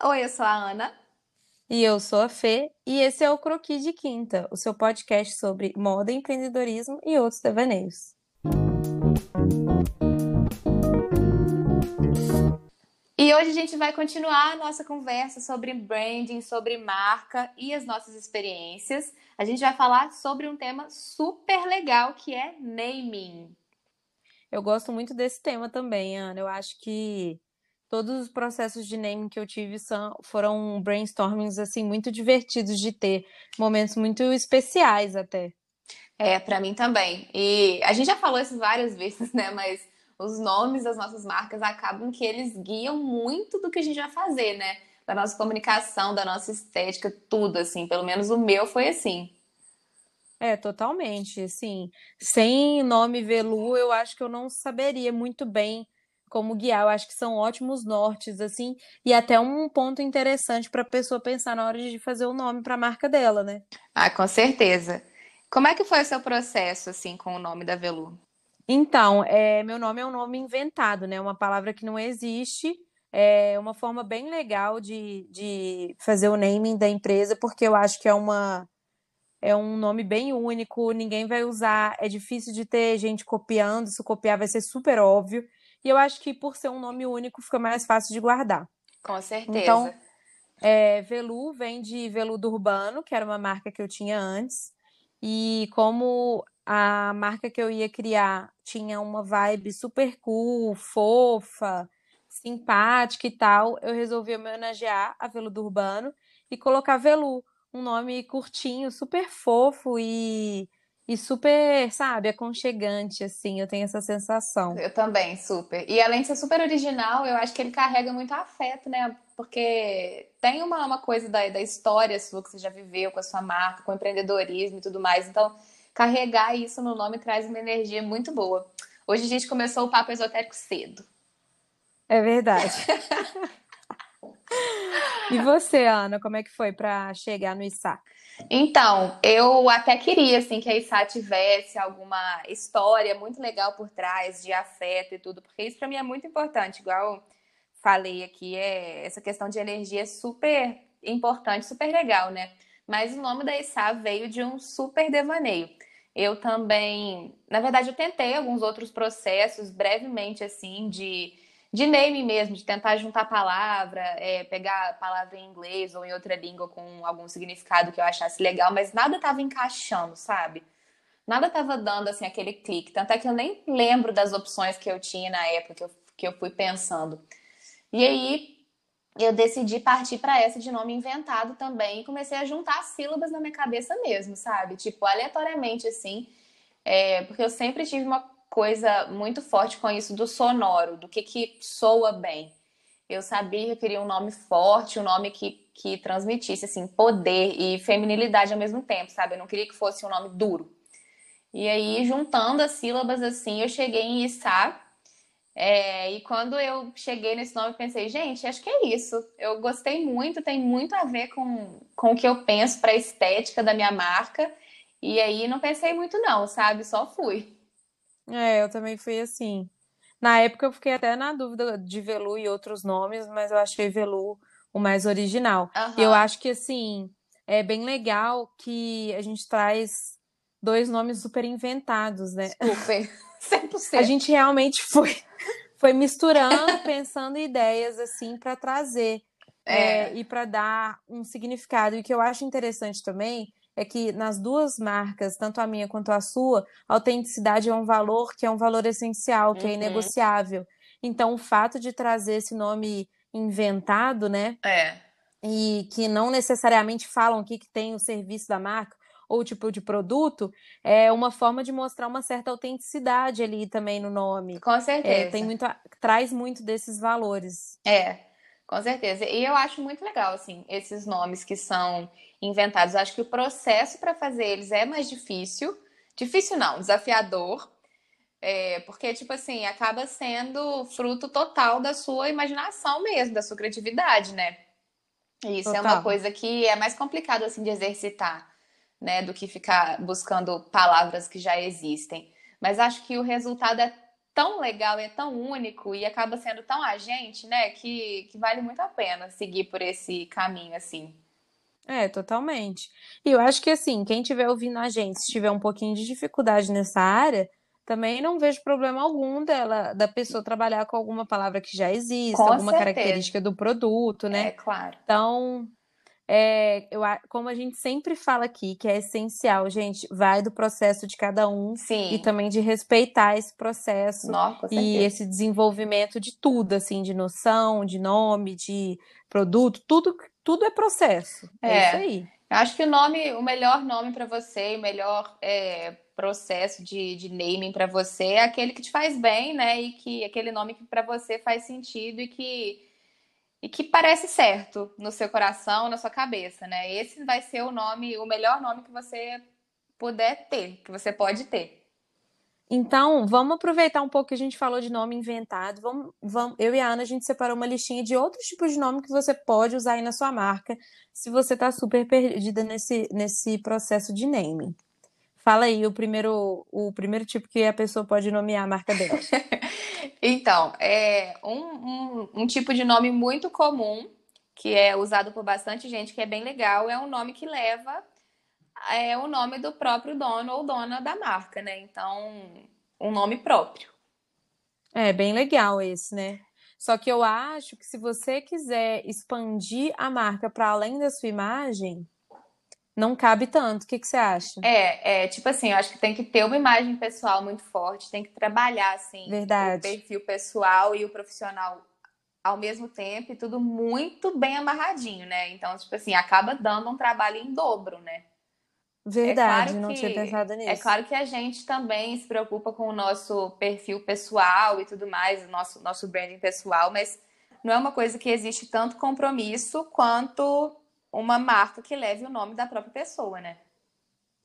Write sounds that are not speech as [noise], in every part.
Oi, eu sou a Ana. E eu sou a Fê, e esse é o Croqui de Quinta, o seu podcast sobre moda, empreendedorismo e outros devaneios. E hoje a gente vai continuar a nossa conversa sobre branding, sobre marca e as nossas experiências. A gente vai falar sobre um tema super legal que é naming. Eu gosto muito desse tema também, Ana. Eu acho que todos os processos de naming que eu tive são, foram brainstormings assim muito divertidos de ter, momentos muito especiais até. É, para mim também. E a gente já falou isso várias vezes, [laughs] né? Mas os nomes das nossas marcas acabam que eles guiam muito do que a gente vai fazer, né? Da nossa comunicação, da nossa estética, tudo assim. Pelo menos o meu foi assim. É, totalmente. Assim, sem nome Velu, eu acho que eu não saberia muito bem como guiar. Eu acho que são ótimos nortes, assim, e até um ponto interessante para a pessoa pensar na hora de fazer o nome para a marca dela, né? Ah, com certeza. Como é que foi o seu processo, assim, com o nome da Velu? Então, é, meu nome é um nome inventado, né? Uma palavra que não existe. É uma forma bem legal de, de fazer o naming da empresa, porque eu acho que é uma é um nome bem único, ninguém vai usar, é difícil de ter gente copiando, se copiar vai ser super óbvio. E eu acho que por ser um nome único fica mais fácil de guardar. Com certeza. Então, é, Velu vem de veludo urbano, que era uma marca que eu tinha antes. E como a marca que eu ia criar tinha uma vibe super cool, fofa, simpática e tal, eu resolvi homenagear a Veludo Urbano e colocar Velu, um nome curtinho, super fofo e e super, sabe, aconchegante, assim, eu tenho essa sensação. Eu também, super. E além de ser super original, eu acho que ele carrega muito afeto, né? Porque tem uma, uma coisa da, da história sua que você já viveu com a sua marca, com o empreendedorismo e tudo mais. Então, carregar isso no nome traz uma energia muito boa. Hoje a gente começou o papo esotérico cedo. É verdade. [laughs] e você, Ana, como é que foi para chegar no ISA? Então, eu até queria assim que a ISA tivesse alguma história muito legal por trás de afeto e tudo, porque isso para mim é muito importante, igual falei aqui, é essa questão de energia é super importante, super legal, né? Mas o nome da ISA veio de um super devaneio. Eu também, na verdade, eu tentei alguns outros processos brevemente assim de de name mesmo, de tentar juntar palavra, é, pegar palavra em inglês ou em outra língua com algum significado que eu achasse legal, mas nada estava encaixando, sabe? Nada estava dando assim aquele clique. Tanto é que eu nem lembro das opções que eu tinha na época que eu, que eu fui pensando. E aí eu decidi partir para essa de nome inventado também e comecei a juntar sílabas na minha cabeça mesmo, sabe? Tipo, aleatoriamente assim. É, porque eu sempre tive uma coisa muito forte com isso do sonoro, do que, que soa bem. Eu sabia que eu queria um nome forte, um nome que, que transmitisse assim, poder e feminilidade ao mesmo tempo, sabe? Eu não queria que fosse um nome duro. E aí, juntando as sílabas assim, eu cheguei em Issá. É, e quando eu cheguei nesse nome, pensei, gente, acho que é isso. Eu gostei muito, tem muito a ver com, com o que eu penso para a estética da minha marca. E aí não pensei muito, não, sabe? Só fui. É, eu também fui assim. Na época eu fiquei até na dúvida de Velu e outros nomes, mas eu achei Velu o mais original. Uhum. Eu acho que assim, é bem legal que a gente traz dois nomes super inventados, né? Super. [laughs] 100%. A gente realmente foi foi misturando, [laughs] pensando ideias assim para trazer é. É, e para dar um significado. E o que eu acho interessante também é que nas duas marcas, tanto a minha quanto a sua, a autenticidade é um valor que é um valor essencial, que é uhum. é inegociável. Então, o fato de trazer esse nome inventado, né? É. E que não necessariamente falam o que, tem o serviço da marca ou o tipo de produto, é uma forma de mostrar uma certa autenticidade ali também no nome. Com certeza. É, tem muito, traz muito desses valores. É, com certeza. E eu acho muito legal, assim, esses nomes que são inventados. Eu acho que o processo para fazer eles é mais difícil. Difícil não, desafiador. É, porque, tipo assim, acaba sendo fruto total da sua imaginação mesmo, da sua criatividade, né? E isso total. é uma coisa que é mais complicado, assim, de exercitar, né? Do que ficar buscando palavras que já existem. Mas acho que o resultado é tão legal, é tão único e acaba sendo tão agente, né? Que, que vale muito a pena seguir por esse caminho, assim. É, totalmente. E eu acho que assim, quem estiver ouvindo a gente, se tiver um pouquinho de dificuldade nessa área, também não vejo problema algum dela, da pessoa trabalhar com alguma palavra que já existe, Com alguma certeza. característica do produto, É, né? claro. Então, é, eu, como a gente sempre fala aqui, que é essencial, gente, vai do processo de cada um e Sim. também de respeitar esse processo com e esse desenvolvimento de tudo, assim, de noção, de nome, de produto, tudo, tudo é processo. É É. isso aí. Eu acho que o nome, o melhor nome para você, o melhor é, processo de, de naming para você é aquele que te faz bem, né? E que aquele nome que para você faz sentido e que e que parece certo no seu coração, na sua cabeça, né? Esse vai ser o nome, o melhor nome que você puder ter, que você pode ter. Então, vamos aproveitar um pouco que a gente falou de nome inventado. Vamos, vamos, eu e a Ana, a gente separou uma listinha de outros tipos de nome que você pode usar aí na sua marca, se você está super perdida nesse, nesse processo de naming. Fala aí o primeiro, o primeiro tipo que a pessoa pode nomear a marca dela. [laughs] Então, é um, um, um tipo de nome muito comum, que é usado por bastante gente, que é bem legal, é um nome que leva é, o nome do próprio dono ou dona da marca, né? Então, um nome próprio. É bem legal esse, né? Só que eu acho que se você quiser expandir a marca para além da sua imagem, não cabe tanto. O que que você acha? É, é tipo assim, eu acho que tem que ter uma imagem pessoal muito forte, tem que trabalhar assim o Verdade. perfil pessoal e o profissional ao mesmo tempo e tudo muito bem amarradinho, né? Então, tipo assim, acaba dando um trabalho em dobro, né? Verdade, claro não tinha que- pensado É nisso. claro que a gente também se preocupa com o nosso perfil pessoal e tudo mais, o nosso, nosso branding pessoal, mas não é uma coisa que existe tanto compromisso quanto uma marca que leve o nome da própria pessoa, né?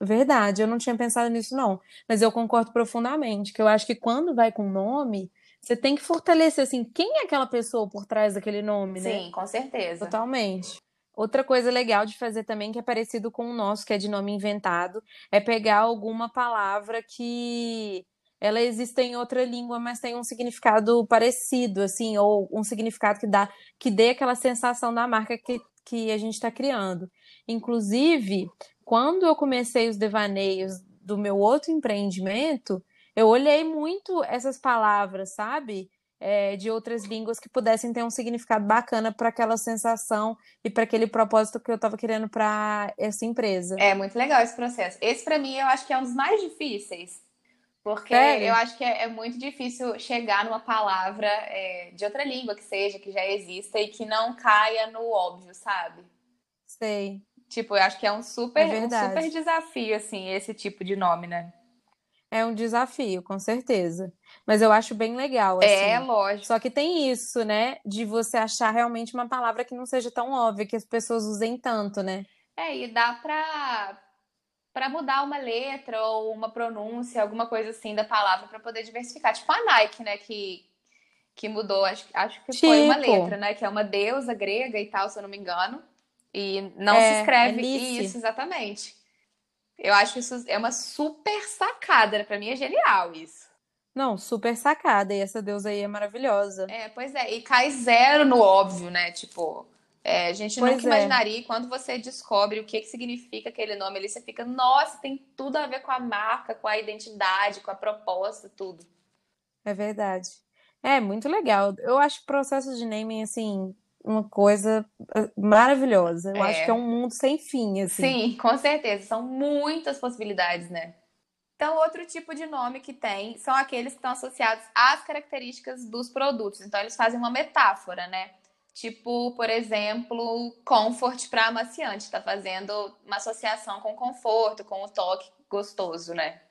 Verdade, eu não tinha pensado nisso, não. Mas eu concordo profundamente, que eu acho que quando vai com nome, você tem que fortalecer, assim, quem é aquela pessoa por trás daquele nome, né? Sim, com certeza. Totalmente. Outra coisa legal de fazer também, que é parecido com o nosso, que é de nome inventado, é pegar alguma palavra que ela existe em outra língua, mas tem um significado parecido, assim, ou um significado que dá, que dê aquela sensação da marca que, que a gente está criando. Inclusive, quando eu comecei os devaneios do meu outro empreendimento, eu olhei muito essas palavras, sabe? É, de outras línguas que pudessem ter um significado bacana para aquela sensação e para aquele propósito que eu estava querendo para essa empresa. É muito legal esse processo. Esse, pra mim, eu acho que é um dos mais difíceis. Porque Sério? eu acho que é, é muito difícil chegar numa palavra é, de outra língua que seja, que já exista e que não caia no óbvio, sabe? Sei. Tipo, eu acho que é um super, É um super desafio, assim, esse tipo de nome, né? É um desafio, com certeza. Mas eu acho bem legal, É, assim. lógico. Só que tem isso, né? De você achar realmente uma palavra que não seja tão óbvia, que as pessoas usem tanto, né? É, e dá pra, pra mudar uma letra ou uma pronúncia, alguma coisa assim da palavra pra poder diversificar. Tipo a Nike, né, que, que mudou, acho, acho que foi uma Tipo. letra, né, que é uma deusa grega e tal, se eu não me engano. E não É, se escreve Nice. isso, exatamente. Eu acho que isso é uma super sacada, pra mim é genial isso. Não, super sacada. E essa deusa aí é maravilhosa. É, pois é, e cai zero no óbvio, né? Tipo, é, a gente Pois nunca é. imaginaria, e quando você descobre o que que significa aquele nome ali, você fica, nossa, tem tudo a ver com a marca, com a identidade, com a proposta, tudo. É verdade. É muito legal. Eu acho processos de naming, assim, uma coisa eh, maravilhosa. Eu acho É. que é um mundo sem fim, assim. Sim, com certeza, são muitas possibilidades, né? Então, outro tipo de nome que tem são aqueles que estão associados às características dos produtos. Então, eles fazem uma metáfora, né? Tipo, por exemplo, comfort para amaciante, tá fazendo uma associação com conforto, com o toque gostoso, né?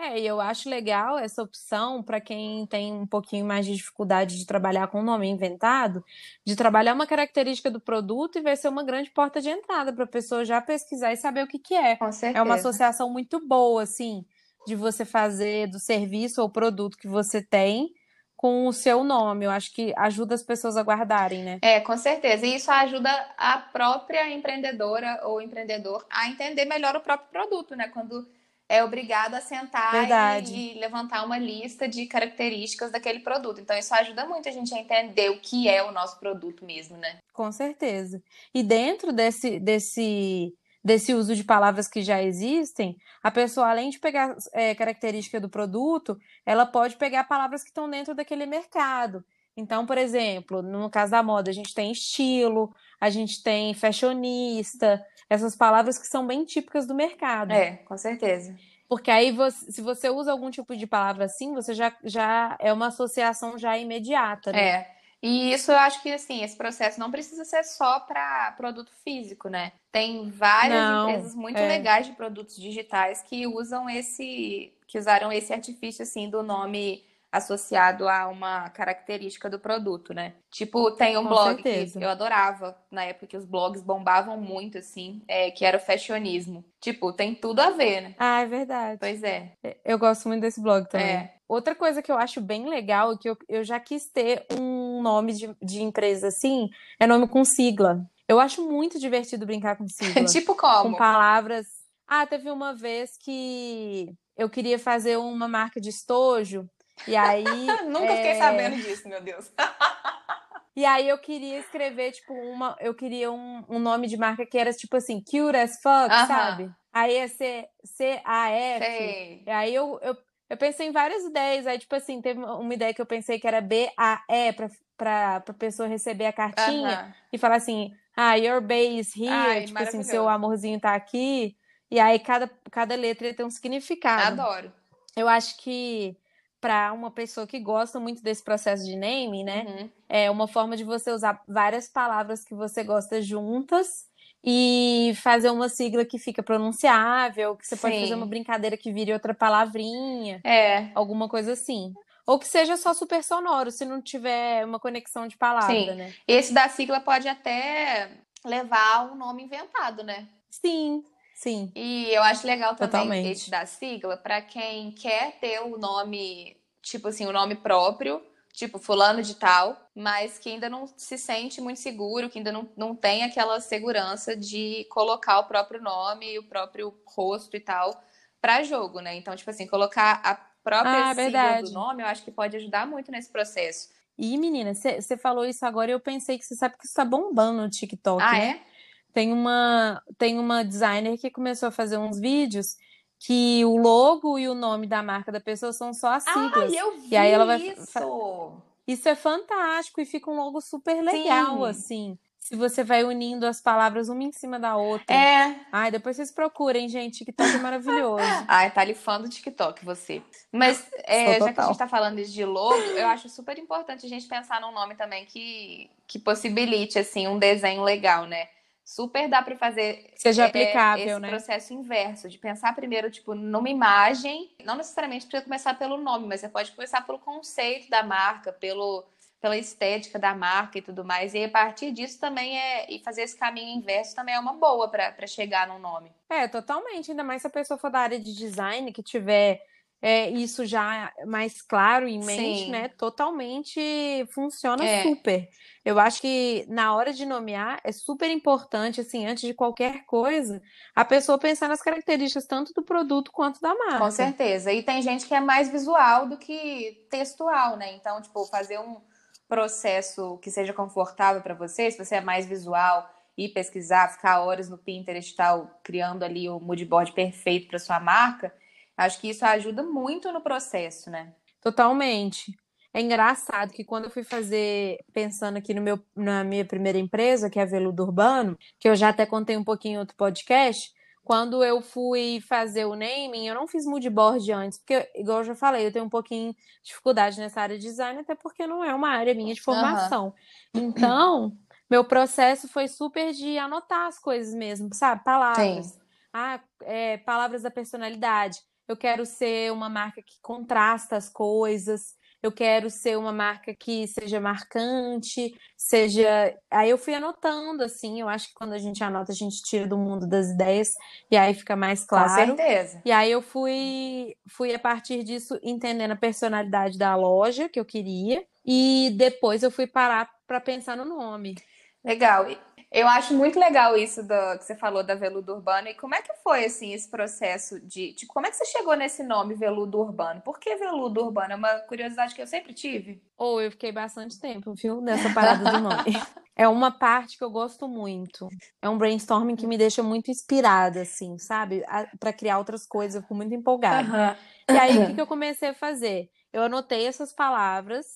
É, e eu acho legal essa opção para quem tem um pouquinho mais de dificuldade de trabalhar com o nome inventado, de trabalhar uma característica do produto e vai ser uma grande porta de entrada para a pessoa já pesquisar e saber o que que é. Com É uma certeza. associação muito boa, assim, de você fazer do serviço ou produto que você tem com o seu nome. Eu acho que ajuda as pessoas a guardarem, né? É, com certeza. E isso ajuda a própria empreendedora ou empreendedor a entender melhor o próprio produto, né? Quando é obrigado a sentar e, e, levantar uma lista de características daquele produto. Então, isso ajuda muito a gente a entender o que é o nosso produto mesmo, né? Com certeza. E dentro desse, desse, desse uso de palavras que já existem, a pessoa, além de pegar é, característica do produto, ela pode pegar palavras que estão dentro daquele mercado. Então, por exemplo, no caso da moda, a gente tem estilo, a gente tem fashionista, essas palavras que são bem típicas do mercado. É, com certeza. Porque aí, você, se você usa algum tipo de palavra assim, você já, já é uma associação já imediata, né? É. E isso eu acho que, assim, esse processo não precisa ser só para produto físico, né? Tem várias não, empresas muito é. legais de produtos digitais que usam esse, que usaram esse artifício, assim, do nome associado a uma característica do produto, né? Tipo, tem um Com blog certeza. que eu adorava na época que os blogs bombavam muito, assim, é, que era o fashionismo. Tipo, tem tudo a ver, né? Ah, é verdade. Pois é. é eu gosto muito desse blog também. É. Outra coisa que eu acho bem legal e que eu, eu já quis ter um nome de, de empresa assim, é nome com sigla. Eu acho muito divertido brincar com [laughs] sigla. tipo como? Com palavras. Ah, teve uma vez que eu queria fazer uma marca de estojo e aí. [laughs] Nunca é... fiquei sabendo disso, meu Deus. [laughs] e aí eu queria escrever, tipo, uma. Eu queria um, um nome de marca que era tipo assim, cute as fuck, uh -huh. sabe? Aí ia ser C-A-F. E aí eu, eu, eu pensei em várias ideias. Aí, tipo assim, teve uma ideia que eu pensei que era B-A-E pra, pra, pra pessoa receber a cartinha uh -huh. e falar assim: ah, your base here, Ai, tipo assim, seu amorzinho tá aqui. E aí cada, cada letra tem um significado. Adoro. Eu acho que para uma pessoa que gosta muito desse processo de naming, né? Uhum. É uma forma de você usar várias palavras que você gosta juntas e fazer uma sigla que fica pronunciável, que você Sim. pode fazer uma brincadeira que vire outra palavrinha. É. Alguma coisa assim. Ou que seja só super sonoro, se não tiver uma conexão de palavra, Sim. né? Esse da sigla pode até levar um nome inventado, né? Sim, Sim. E eu acho legal também Totalmente. esse da sigla para quem quer ter o nome, tipo assim, o nome próprio, tipo fulano de tal, mas que ainda não se sente muito seguro, que ainda não, não tem aquela segurança de colocar o próprio nome e o próprio rosto e tal para jogo, né? Então, tipo assim, colocar a própria ah, sigla verdade. do nome, eu acho que pode ajudar muito nesse processo. E, menina, você falou isso agora e eu pensei que você sabe que isso tá bombando no TikTok, ah, né? É? Tem uma, tem uma designer que começou a fazer uns vídeos que o logo e o nome da marca da pessoa são só as siglas. Ah, eu vi e aí ela vai isso. Isso é fantástico e fica um logo super legal, Sim. assim. Se você vai unindo as palavras uma em cima da outra. É. Ai, depois vocês procurem, gente. TikTok é maravilhoso. [laughs] Ai, tá ali fã do TikTok, você. Mas, é, já que a gente tá falando de logo, eu acho super importante a gente pensar num nome também que, que possibilite, assim, um desenho legal, né? super dá para fazer seja é, aplicável, esse né? processo inverso de pensar primeiro tipo numa imagem, não necessariamente precisa começar pelo nome, mas você pode começar pelo conceito da marca, pelo pela estética da marca e tudo mais. E a partir disso também é e fazer esse caminho inverso também é uma boa para chegar no nome. É, totalmente, ainda mais se a pessoa for da área de design que tiver é, isso já mais claro em mente, Sim. né? Totalmente funciona é. super. Eu acho que na hora de nomear é super importante, assim, antes de qualquer coisa, a pessoa pensar nas características tanto do produto quanto da marca. Com certeza. E tem gente que é mais visual do que textual, né? Então, tipo, fazer um processo que seja confortável para você, se você é mais visual e pesquisar, ficar horas no Pinterest tal, criando ali o mood board perfeito para sua marca Acho que isso ajuda muito no processo, né? Totalmente. É engraçado que quando eu fui fazer, pensando aqui no meu, na minha primeira empresa, que é a Veludo Urbano, que eu já até contei um pouquinho em outro podcast, quando eu fui fazer o naming, eu não fiz moodboard antes, porque, igual eu já falei, eu tenho um pouquinho de dificuldade nessa área de design, até porque não é uma área minha de formação. Uhum. Então, meu processo foi super de anotar as coisas mesmo, sabe? Palavras. Sim. Ah, é, palavras da personalidade eu quero ser uma marca que contrasta as coisas, eu quero ser uma marca que seja marcante, seja. Aí eu fui anotando, assim, eu acho que quando a gente anota, a gente tira do mundo das ideias e aí fica mais claro. Com certeza. E aí eu fui, fui a partir disso entendendo a personalidade da loja que eu queria, e depois eu fui parar para pensar no nome. Legal. Eu acho muito legal isso do, que você falou da veludo urbano. E como é que foi assim esse processo de, de, como é que você chegou nesse nome veludo urbano? Por que veludo urbano? É uma curiosidade que eu sempre tive. Ou oh, eu fiquei bastante tempo, viu, nessa parada do nome. [laughs] é uma parte que eu gosto muito. É um brainstorming que me deixa muito inspirada, assim, sabe? Para criar outras coisas, eu fico muito empolgada. Uhum. E aí, o que, que eu comecei a fazer? Eu anotei essas palavras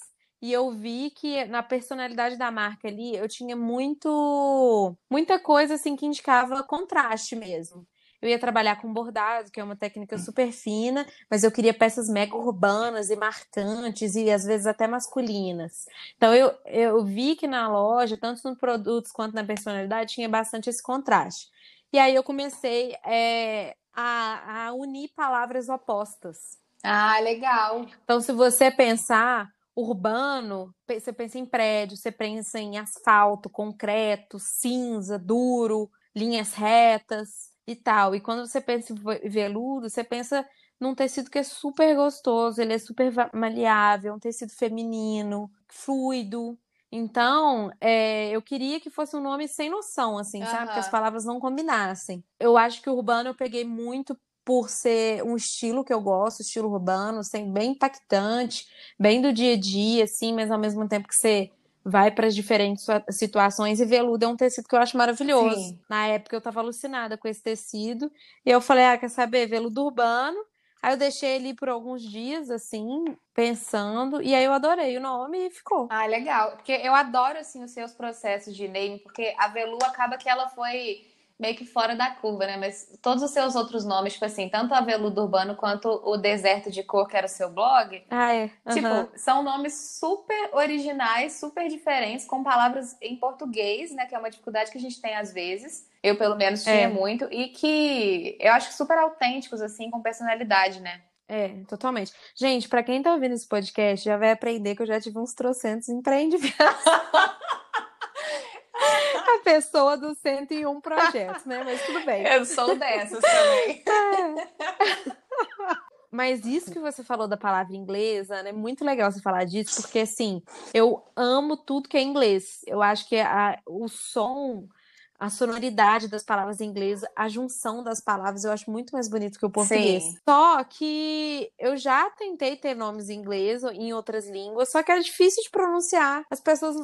e eu vi que na personalidade da marca ali eu tinha muito muita coisa assim que indicava contraste mesmo. Eu ia trabalhar com bordado, que é uma técnica super fina, mas eu queria peças mega urbanas e marcantes e às vezes até masculinas. Então eu, eu vi que na loja, tanto nos produtos quanto na personalidade, tinha bastante esse contraste. E aí eu comecei é, a, a unir palavras opostas. Ah, legal. Então, se você pensar urbano, você pensa em prédio, você pensa em asfalto, concreto, cinza, duro, linhas retas e tal. E quando você pensa em veludo, você pensa num tecido que é super gostoso, ele é super maleável, um tecido feminino, fluido. Então, é, eu queria que fosse um nome sem noção, assim, uhum. sabe? Que as palavras não combinassem. Eu acho que o urbano eu peguei muito por ser um estilo que eu gosto, estilo urbano, assim, bem impactante, bem do dia a dia, assim, mas ao mesmo tempo que você vai para as diferentes situações e veludo é um tecido que eu acho maravilhoso. Sim. Na época eu estava alucinada com esse tecido e eu falei, ah, quer saber, veludo urbano. Aí eu deixei ele por alguns dias, assim, pensando, e aí eu adorei o nome e ficou. Ah, legal. Porque eu adoro, assim, os seus processos de name, porque a Velu acaba que ela foi meio que fora da curva, né? Mas todos os seus outros nomes, tipo assim, tanto a Veludo Urbano quanto o Deserto de Cor, que era o seu blog, ah, é. Uhum. tipo, são nomes super originais, super diferentes, com palavras em português, né? Que é uma dificuldade que a gente tem às vezes. Eu, pelo menos, tinha é. muito. E que eu acho super autênticos, assim, com personalidade, né? É, totalmente. Gente, para quem tá ouvindo esse podcast, já vai aprender que eu já tive uns trocentos empreendimentos. [laughs] a pessoa dos 101 projetos, né? Mas tudo bem. Eu sou dessas também. É. Mas isso que você falou da palavra inglesa, né? Muito legal você falar disso, porque assim, eu amo tudo que é inglês. Eu acho que a, o som a sonoridade das palavras em inglês, a junção das palavras, eu acho muito mais bonito que o português. Sim. Só que eu já tentei ter nomes em inglês ou em outras línguas, só que era difícil de pronunciar. As pessoas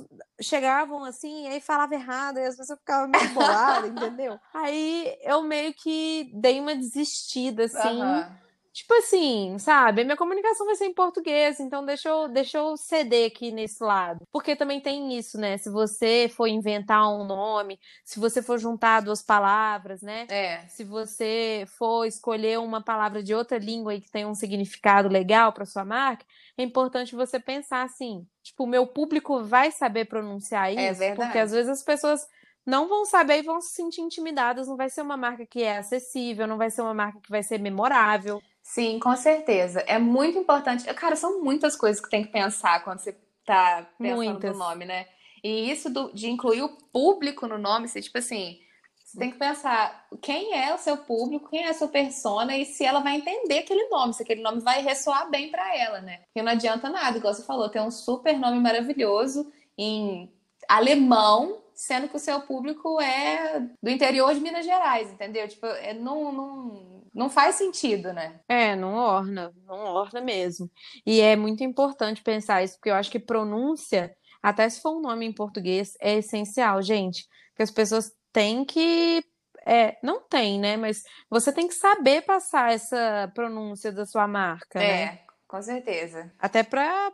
chegavam assim, e aí falava errado, e às vezes eu ficava meio bolada, [laughs] entendeu? Aí eu meio que dei uma desistida, assim. Uhum Tipo assim, sabe? Minha comunicação vai ser em português, então deixa eu, deixa eu ceder aqui nesse lado. Porque também tem isso, né? Se você for inventar um nome, se você for juntar duas palavras, né? É. Se você for escolher uma palavra de outra língua e que tem um significado legal para sua marca, é importante você pensar assim: tipo, o meu público vai saber pronunciar é isso? É verdade. Porque às vezes as pessoas não vão saber e vão se sentir intimidadas. Não vai ser uma marca que é acessível, não vai ser uma marca que vai ser memorável. Sim, com certeza. É muito importante. Cara, são muitas coisas que tem que pensar quando você tá pensando muitas. no nome, né? E isso do, de incluir o público no nome, você, tipo assim, você tem que pensar quem é o seu público, quem é a sua persona e se ela vai entender aquele nome, se aquele nome vai ressoar bem para ela, né? Porque não adianta nada, igual você falou, ter um super nome maravilhoso em alemão, sendo que o seu público é do interior de Minas Gerais, entendeu? Tipo, é, não, não, não faz sentido, né? É, não orna, não orna mesmo. E é muito importante pensar isso, porque eu acho que pronúncia, até se for um nome em português, é essencial, gente. Que as pessoas têm que. É, não tem, né? Mas você tem que saber passar essa pronúncia da sua marca, é. né? Com certeza. Até para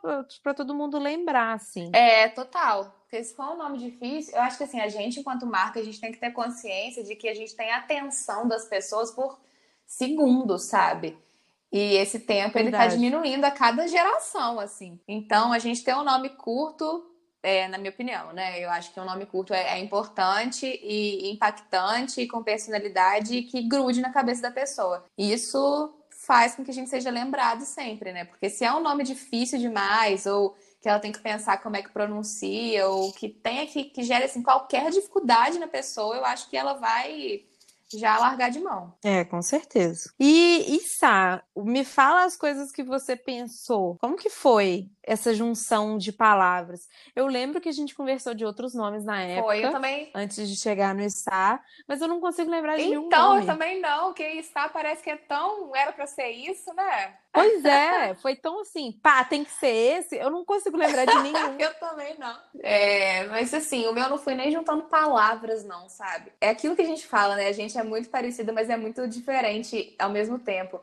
todo mundo lembrar, assim. É, total. Porque se for um nome difícil, eu acho que assim, a gente, enquanto marca, a gente tem que ter consciência de que a gente tem atenção das pessoas por segundos, sabe? E esse tempo Verdade. ele tá diminuindo a cada geração, assim. Então, a gente tem um nome curto, é, na minha opinião, né? Eu acho que um nome curto é, é importante e impactante e com personalidade que grude na cabeça da pessoa. Isso faz com que a gente seja lembrado sempre, né? Porque se é um nome difícil demais ou que ela tem que pensar como é que pronuncia ou que tenha que, que gere assim, qualquer dificuldade na pessoa, eu acho que ela vai já largar de mão. É, com certeza. E, e Sá, me fala as coisas que você pensou. Como que foi essa junção de palavras? Eu lembro que a gente conversou de outros nomes na época. Foi, eu também. Antes de chegar no Sá, mas eu não consigo lembrar de então, nenhum nome. Então, eu também não, que Sá parece que é tão... Era pra ser isso, né? Pois é, foi tão assim, pá, tem que ser esse. Eu não consigo lembrar de nenhum. [laughs] eu também não. É, mas assim, o meu não fui nem juntando palavras, não, sabe? É aquilo que a gente fala, né? A gente é muito parecida, mas é muito diferente ao mesmo tempo.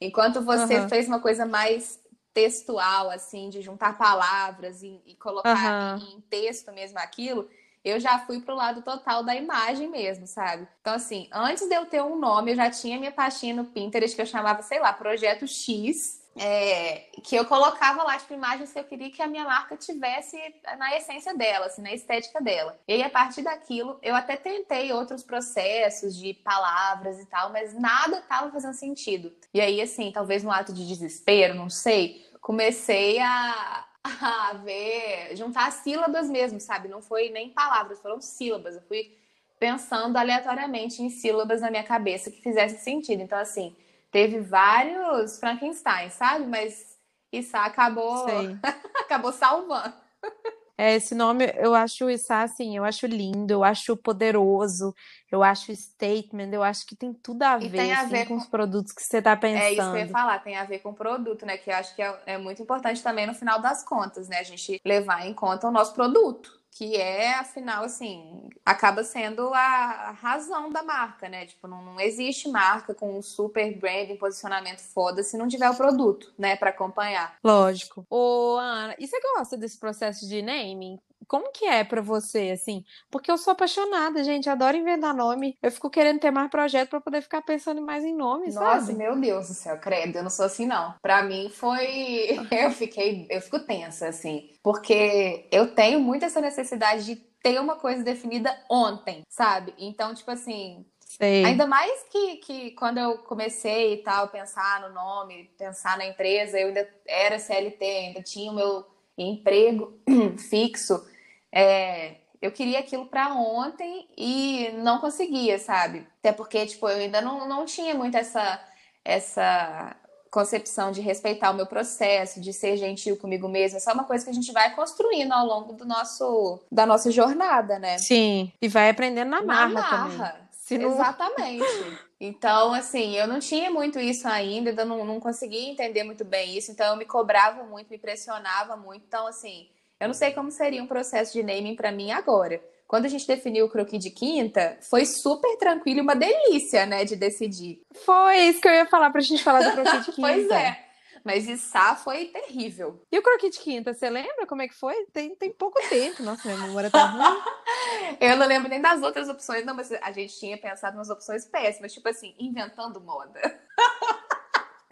Enquanto você uhum. fez uma coisa mais textual, assim, de juntar palavras e, e colocar uhum. em, em texto mesmo aquilo, eu já fui pro lado total da imagem mesmo, sabe? Então, assim, antes de eu ter um nome, eu já tinha minha pastinha no Pinterest que eu chamava, sei lá, Projeto X. É, que eu colocava lá, tipo, imagens que eu queria que a minha marca tivesse na essência dela, assim, na estética dela. E aí, a partir daquilo, eu até tentei outros processos de palavras e tal, mas nada tava fazendo sentido. E aí, assim, talvez no ato de desespero, não sei, comecei a, [laughs] a ver, juntar sílabas mesmo, sabe? Não foi nem palavras, foram sílabas. Eu fui pensando aleatoriamente em sílabas na minha cabeça que fizesse sentido. Então, assim, teve vários Frankenstein, sabe? Mas isso acabou, [laughs] acabou salvando. [laughs] É, esse nome eu acho isso assim, eu acho lindo, eu acho poderoso, eu acho statement, eu acho que tem tudo a ver, a assim, ver com... com... os produtos que você está pensando. É isso que eu ia falar, tem a ver com o produto, né? Que eu acho que é, é muito importante também no final das contas, né? A gente levar em conta o nosso produto que é, afinal, assim, acaba sendo a razão da marca, né? Tipo, não, não existe marca com um super branding, posicionamento foda se não tiver o produto, né, para acompanhar. Lógico. Ô, Ana, e você gosta desse processo de naming? Como que é para você, assim? Porque eu sou apaixonada, gente, adoro inventar nome. Eu fico querendo ter mais projeto para poder ficar pensando mais em nomes, Nossa, sabe? meu Deus do céu, credo, eu não sou assim não. Para mim foi, [laughs] [laughs] eu fiquei, eu fico tensa assim, porque eu tenho muito essa necessidade de ter uma coisa definida ontem, sabe? Então, tipo assim, Sei. Ainda mais que, que quando eu comecei e tal, pensar no nome, pensar na empresa, eu ainda era CLT, ainda tinha o meu emprego [clears throat] fixo. É, eu queria aquilo para ontem e não conseguia, sabe? Até porque, tipo, eu ainda não, não tinha muito essa, essa concepção de respeitar o meu processo, de ser gentil comigo mesma. É só uma coisa que a gente vai construindo ao longo do nosso, da nossa jornada, né? Sim, e vai aprendendo na marra, na marra. também. Não... Exatamente. Então, assim, eu não tinha muito isso ainda, eu não, não conseguia entender muito bem isso, então eu me cobrava muito, me pressionava muito. Então, assim, eu não sei como seria um processo de naming para mim agora. Quando a gente definiu o croquis de quinta, foi super tranquilo e uma delícia, né, de decidir. Foi isso que eu ia falar pra gente falar do croquis de [laughs] quinta. pois é. Mas Issá foi terrível. E o croquis de quinta, você lembra como é que foi? Tem, tem pouco tempo. Nossa, minha memória tá ruim. [laughs] eu não lembro nem das outras opções, não, mas a gente tinha pensado nas opções péssimas, tipo assim, inventando moda.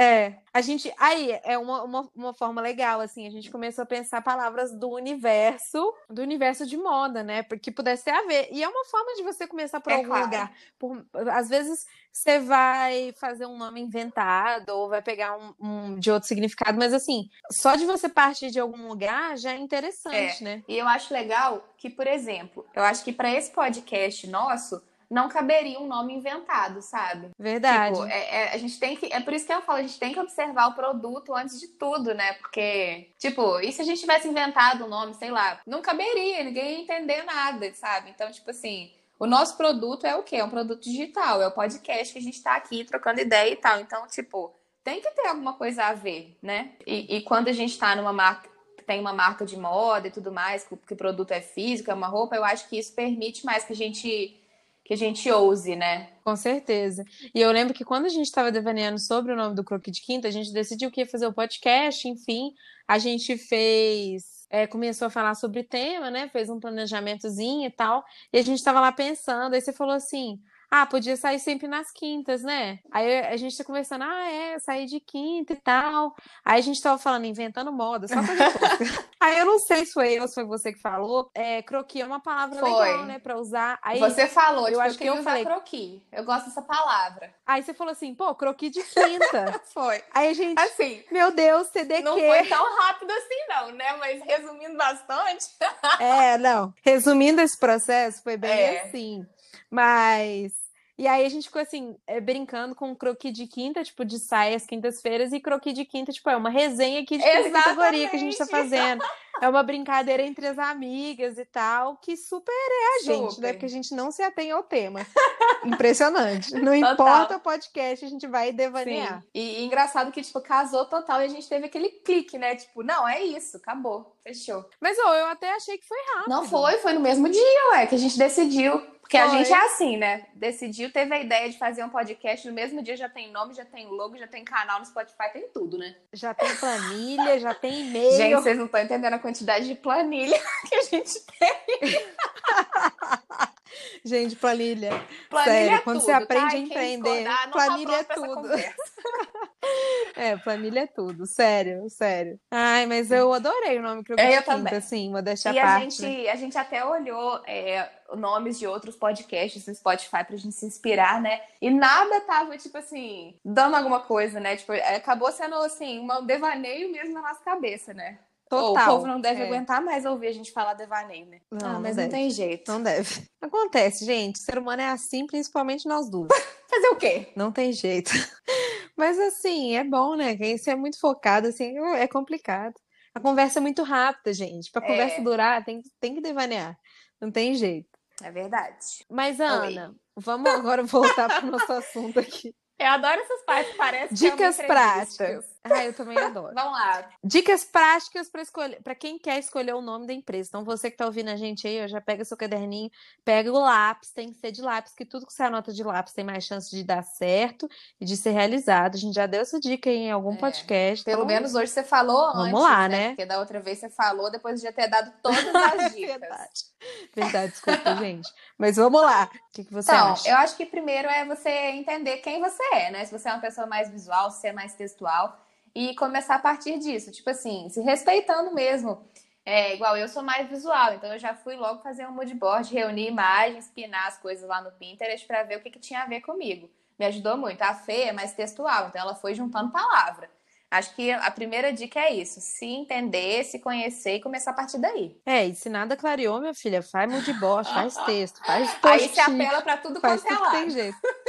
É, a gente. Aí é uma, uma, uma, forma legal, assim. A gente começou a pensar palavras do universo, do universo de moda, né? Que pudesse ter a ver. E é uma forma de você começar por é algum claro. lugar. Por, às vezes você vai fazer um nome inventado ou vai pegar um, um, de outro significado, mas assim, só de você partir de algum lugar já é interessante, é. né? E eu acho legal que, por exemplo, eu acho que para esse podcast nosso não caberia um nome inventado, sabe? Verdade. Tipo, é, é, a gente tem que. É por isso que eu falo, a gente tem que observar o produto antes de tudo, né? Porque, tipo, e se a gente tivesse inventado um nome, sei lá, não caberia, ninguém ia entender nada, sabe? Então, tipo assim. O nosso produto é o quê? É um produto digital, é o podcast que a gente está aqui trocando ideia e tal. Então, tipo, tem que ter alguma coisa a ver, né? E, e quando a gente está numa marca, tem uma marca de moda e tudo mais, que, que o produto é físico, é uma roupa, eu acho que isso permite mais que a gente que a gente ouse, né? Com certeza. E eu lembro que quando a gente estava devaneando sobre o nome do Croque de Quinta, a gente decidiu que ia fazer o podcast, enfim, a gente fez. É, começou a falar sobre o tema, né? Fez um planejamentozinho e tal. E a gente estava lá pensando, aí você falou assim: ah, podia sair sempre nas quintas, né? Aí a gente tá conversando, ah, é, sair de quinta e tal. Aí a gente tava falando, inventando moda, só coisa [laughs] Aí eu não sei se foi eu ou se foi você que falou. É, croqui é uma palavra foi. legal, né, pra usar. Aí, você falou, eu tipo, acho que eu falei croqui. Eu gosto dessa palavra. Aí você falou assim, pô, croqui de quinta. [laughs] foi. Aí a gente, assim, meu Deus, CDQ. Não foi tão rápido assim não, né? Mas resumindo bastante. é, não. Resumindo esse processo, foi bem é. assim. Mas E aí a gente ficou assim, é, brincando com croqui de quinta, tipo, de saias quintas-feiras, e croqui de quinta, tipo, é uma resenha aqui de categoria que a gente tá fazendo. É uma brincadeira entre as amigas e tal, que super é a gente, super. né? Porque a gente não se atém ao tema. Impressionante. Não total. importa o podcast, a gente vai devanear. Sim. E, e engraçado que, tipo, casou total e a gente teve aquele clique, né? Tipo, não, é isso, acabou, fechou. Mas, ó, eu até achei que foi rápido. Não foi, foi no mesmo dia, ué, que a gente decidiu. Porque foi. a gente é assim, né? Decidiu, teve a ideia de fazer um podcast, no mesmo dia já tem nome, já tem logo, já tem canal no Spotify, tem tudo, né? Já tem planilha, já tem e-mail. Gente, vocês não estão entendendo a quantidade de planilha [laughs] que a gente tem. [laughs] [laughs] Gente, planilha. Planilha Sério, é quando tudo, você aprende tá? a empreender, tá planilha é tudo. [laughs] é, planilha é tudo. Sério, sério. Ai, mas eu adorei o nome que eu é, eu também. assim, modéstia e a parte. Gente, a gente até olhou é, nomes de outros podcasts no Spotify pra gente se inspirar, né? E nada tava, tipo assim, dando alguma coisa, né? Tipo, é, acabou sendo, assim, um devaneio mesmo na nossa cabeça, né? Total. o povo não deve é. aguentar mais ouvir a gente falar devaneio, né? Não, ah, mas não, não, tem jeito. Não deve. Acontece, gente. O ser humano é assim, principalmente nós duas. [laughs] Fazer o quê? Não tem jeito. [laughs] Mas assim, é bom, né? Quem se é muito focado, assim, é complicado. A conversa é muito rápida, gente. Pra conversa é. durar, tem, tem que devanear. Não tem jeito. É verdade. Mas, Ana, Oi. vamos agora [laughs] voltar para o nosso assunto aqui. Eu adoro essas partes, parece Dicas que é práticas. Ah, eu também adoro. Vamos lá. Dicas práticas para escolher, para quem quer escolher o nome da empresa. Então, você que está ouvindo a gente aí, já pega seu caderninho, pega o lápis, tem que ser de lápis, que tudo que você anota de lápis tem mais chance de dar certo e de ser realizado. A gente já deu essa dica aí em algum é. podcast. Pelo então... menos hoje você falou Vamos antes, lá, né? né? Porque da outra vez você falou depois de já ter dado [laughs] todas as dicas. Verdade. Verdade, desculpa, gente. Mas vamos lá. O que, que você então, acha? eu acho que primeiro é você entender quem você é, né? Se você é uma pessoa mais visual, se é mais textual e começar a partir disso, tipo assim, se respeitando mesmo. É, igual eu sou mais visual, então eu já fui logo fazer um mood board, reunir imagens, pinar as coisas lá no Pinterest para ver o que, que tinha a ver comigo. Me ajudou muito. A Fê é mais textual, então ela foi juntando palavra. Acho que a primeira dica é isso: se entender, se conhecer e começar a partir daí. É, e se nada clareou, minha filha, faz mood board, faz [laughs] texto, faz post Aí você apela para tudo quanto é lado. Tem jeito. [laughs]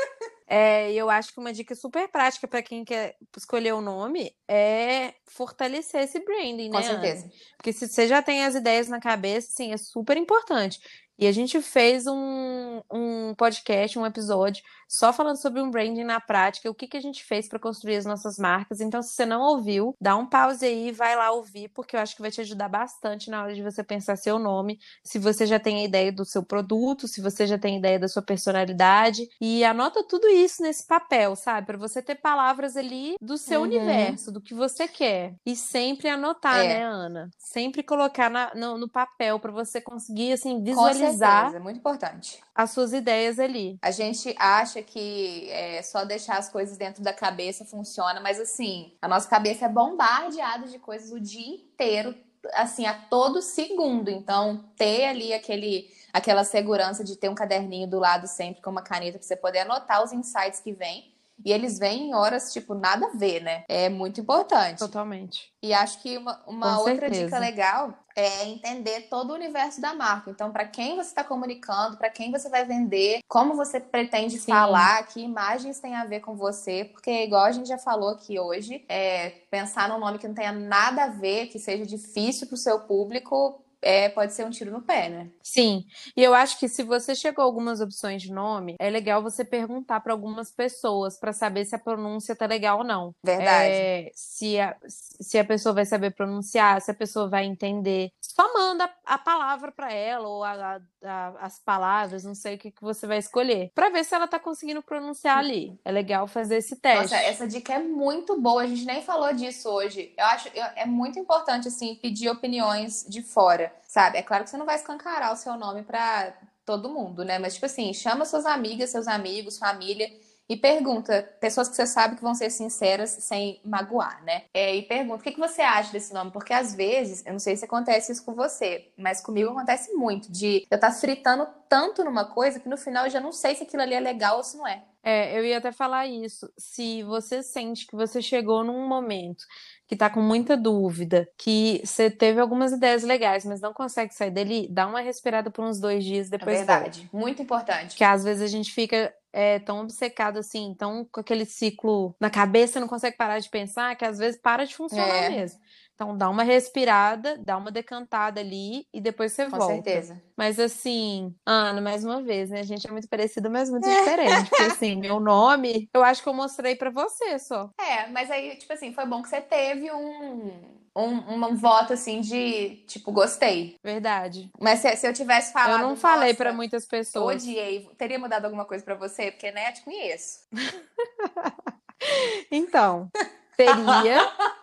É, eu acho que uma dica super prática para quem quer escolher o nome é fortalecer esse branding, né? Com certeza. Ana? Porque se você já tem as ideias na cabeça, sim, é super importante. E a gente fez um, um podcast, um episódio, só falando sobre um branding na prática, o que, que a gente fez para construir as nossas marcas. Então, se você não ouviu, dá um pause aí, vai lá ouvir, porque eu acho que vai te ajudar bastante na hora de você pensar seu nome, se você já tem a ideia do seu produto, se você já tem a ideia da sua personalidade. E anota tudo isso nesse papel, sabe? Para você ter palavras ali do seu uhum. universo, do que você quer. E sempre anotar, é. né, Ana? Sempre colocar na, no, no papel para você conseguir, assim, visualizar certeza, é muito importante. As suas ideias ali. A gente acha que é, só deixar as coisas dentro da cabeça funciona, mas assim, a nossa cabeça é bombardeada de coisas o dia inteiro, assim, a todo segundo. Então, ter ali aquele aquela segurança de ter um caderninho do lado sempre com uma caneta para você poder anotar os insights que vem e eles vêm em horas, tipo, nada a ver, né? É muito importante. Totalmente. E acho que uma, uma outra certeza. dica legal é entender todo o universo da marca. Então, para quem você está comunicando, para quem você vai vender, como você pretende Sim. falar, que imagens tem a ver com você, porque igual a gente já falou aqui hoje, é, pensar num nome que não tenha nada a ver, que seja difícil para o seu público, é, pode ser um tiro no pé, né? Sim. E eu acho que se você chegou a algumas opções de nome, é legal você perguntar para algumas pessoas para saber se a pronúncia tá legal ou não. Verdade. É, se, a, se a pessoa vai saber pronunciar, se a pessoa vai entender. Só manda a palavra para ela ou a, a, as palavras, não sei o que, que você vai escolher, para ver se ela tá conseguindo pronunciar ali. É legal fazer esse teste. Nossa, essa dica é muito boa. A gente nem falou disso hoje. Eu acho é muito importante assim pedir opiniões de fora sabe? É claro que você não vai escancarar o seu nome para todo mundo, né? Mas, tipo assim, chama suas amigas, seus amigos, família e pergunta, pessoas que você sabe que vão ser sinceras sem magoar, né? É, e pergunta, o que, que você acha desse nome? Porque às vezes, eu não sei se acontece isso com você, mas comigo acontece muito, de eu estar tá fritando tanto numa coisa que no final eu já não sei se aquilo ali é legal ou se não é. É, eu ia até falar isso. Se você sente que você chegou num momento que tá com muita dúvida, que você teve algumas ideias legais, mas não consegue sair dele, dá uma respirada por uns dois dias depois. É verdade, muito importante. Que às vezes a gente fica é, tão obcecado assim, tão com aquele ciclo na cabeça, não consegue parar de pensar, que às vezes para de funcionar é. mesmo. Então dá uma respirada, dá uma decantada ali e depois você Com volta. Com certeza. Mas assim, Ana, mais uma vez, né? A gente é muito parecido, mas muito [laughs] diferente. Porque assim, meu nome, eu acho que eu mostrei para você só. É, mas aí, tipo assim, foi bom que você teve um um, um voto assim de tipo, gostei. Verdade. Mas se, se eu tivesse falado. Eu não falei para muitas pessoas. odiei. Teria mudado alguma coisa para você? Porque, né, te conheço. [laughs] então, teria. [laughs]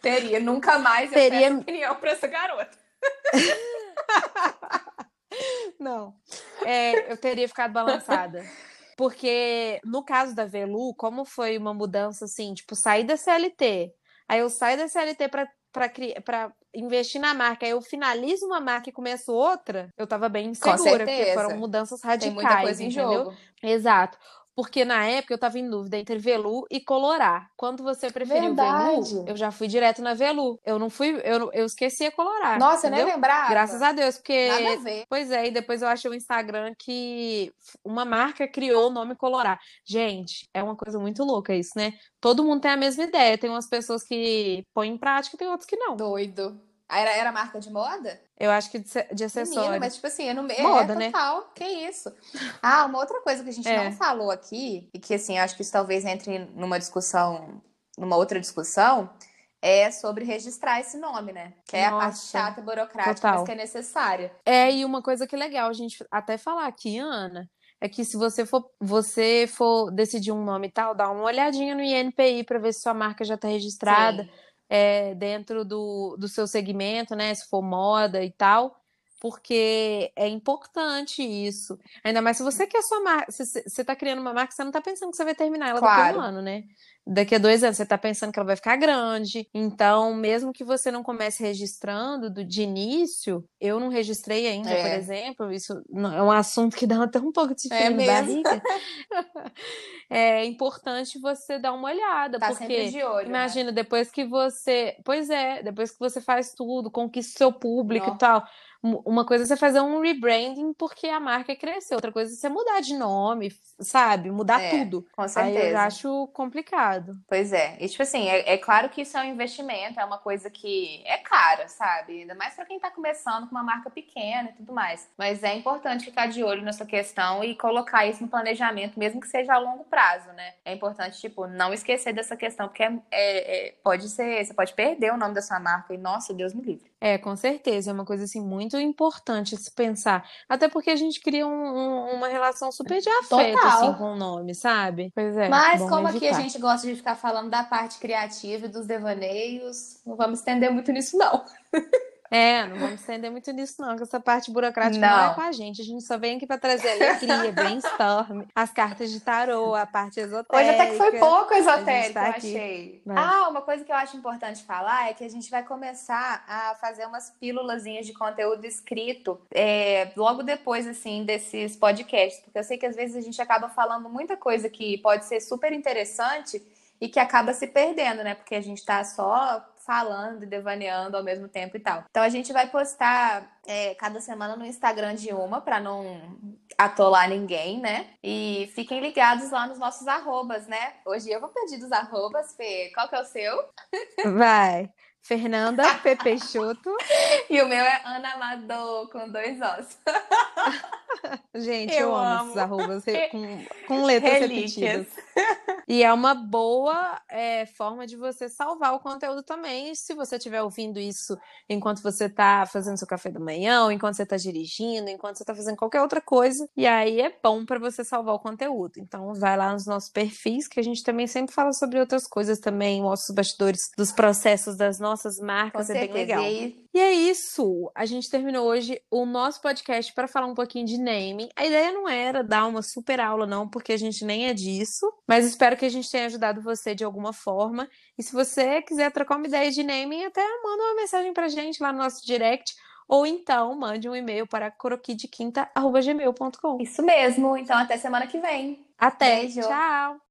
Teria, nunca mais eu Teria... peço opinião pra essa garota. [laughs] Não, é, eu teria ficado balançada. Porque no caso da Velu, como foi uma mudança assim, tipo, sair da CLT, aí eu saio da CLT para para investir na marca, aí eu finalizo uma marca e começo outra, eu tava bem insegura, porque foram mudanças radicais, Tem muita coisa em entendeu? jogo. Exato. Porque na época eu tava em dúvida entre Velu e Colorar. Quando você preferiu Verdade. Velu, eu já fui direto na Velu. Eu não fui, eu, eu esqueci a Colorar. Nossa, entendeu? eu nem lembrava. Graças a Deus, porque. Nada a ver. Pois é, e depois eu achei o Instagram que uma marca criou o nome Colorar. Gente, é uma coisa muito louca isso, né? Todo mundo tem a mesma ideia. Tem umas pessoas que põem em prática e tem outras que não. Doido. Era, era marca de moda? Eu acho que de, de acessório. Menina, mas tipo assim, eu não moda, é, né? total. Que isso? Ah, uma outra coisa que a gente é. não falou aqui, e que assim, acho que isso talvez entre numa discussão, numa outra discussão, é sobre registrar esse nome, né? Que é Nossa, a parte chata, burocrática, total. mas que é necessária. É, e uma coisa que é legal a gente até falar aqui, Ana, é que se você for, você for decidir um nome e tal, dá uma olhadinha no INPI para ver se sua marca já está registrada. Sim é, dentro do, do seu segmento, né? Se for moda e tal, porque é importante isso. Ainda mais se você quer sua marca, se você está criando uma marca, você não está pensando que você vai terminar ela claro. daqui a um ano, né? Daqui a dois anos você está pensando que ela vai ficar grande. Então, mesmo que você não comece registrando do, de início, eu não registrei ainda, é. por exemplo, isso é um assunto que dá até um pouco de é frio é barriga. [laughs] é importante você dar uma olhada, tá porque de olho, né? imagina, né? depois que você, pois é, depois que você faz tudo, conquista seu público e tal, uma coisa é você fazer um rebranding porque a marca cresceu, outra coisa é você mudar de nome, sabe? Mudar é, tudo. Com certeza. Aí eu acho complicado. Pois é. E tipo assim, é, é, claro que isso é um investimento, é uma coisa que é cara, sabe? Ainda mais para quem tá começando com uma marca pequena e tudo mais. Mas é importante ficar de olho nessa questão e colocar isso no planejamento, mesmo que seja a longo prazo, né? É importante, tipo, não esquecer dessa questão, porque é, é, é pode ser, você pode perder o nome da sua marca e, nossa, Deus me livre. É, com certeza. É uma coisa assim muito importante se pensar. Até porque a gente cria um, um, uma relação super de afeto assim, com o nome, sabe? Pois é. Mas como evitar. aqui a gente gosta de ficar falando da parte criativa e dos devaneios, não vamos estender muito nisso, não. [laughs] É, não vamos estender muito nisso, não, que essa parte burocrática não. não, é com a gente. A gente só vem aqui para trazer alegria, [laughs] brainstorm, as cartas de tarô, a parte esotérica. Hoje até que foi pouco esotérico, tá eu achei. Vai. Ah, uma coisa que eu acho importante falar é que a gente vai começar a fazer umas pílulazinhas de conteúdo escrito é, logo depois, assim, desses podcasts. Porque eu sei que às vezes a gente acaba falando muita coisa que pode ser super interessante e que acaba se perdendo, né? Porque a gente tá só falando e devaneando ao mesmo tempo e tal. Então a gente vai postar é, cada semana no Instagram de uma para não atolar ninguém, né? E fiquem ligados lá nos nossos arrobas, né? Hoje eu vou pedir dos arrobas, Fê. Qual que é o seu? Vai. Fernanda Pepeixoto. [laughs] e o meu é Ana Amador, com dois ossos. [laughs] [laughs] Gente, eu, eu amo, amo esses arrobas [laughs] com, com letras Relíquias. repetidas. E é uma boa é, forma de você salvar o conteúdo também. Se você estiver ouvindo isso enquanto você está fazendo seu café da manhã, enquanto você está dirigindo, enquanto você está fazendo qualquer outra coisa. E aí é bom para você salvar o conteúdo. Então vai lá nos nossos perfis, que a gente também sempre fala sobre outras coisas também, mostra os bastidores dos processos das nossas marcas. Com é bem legal. E e é isso. A gente terminou hoje o nosso podcast para falar um pouquinho de naming. A ideia não era dar uma super aula, não, porque a gente nem é disso. Mas espero que a gente tenha ajudado você de alguma forma. E se você quiser trocar uma ideia de naming, até manda uma mensagem pra gente lá no nosso direct. Ou então mande um e-mail para croquidequinta.gmail.com. Isso mesmo. Então até semana que vem. Até. Beijo. Tchau.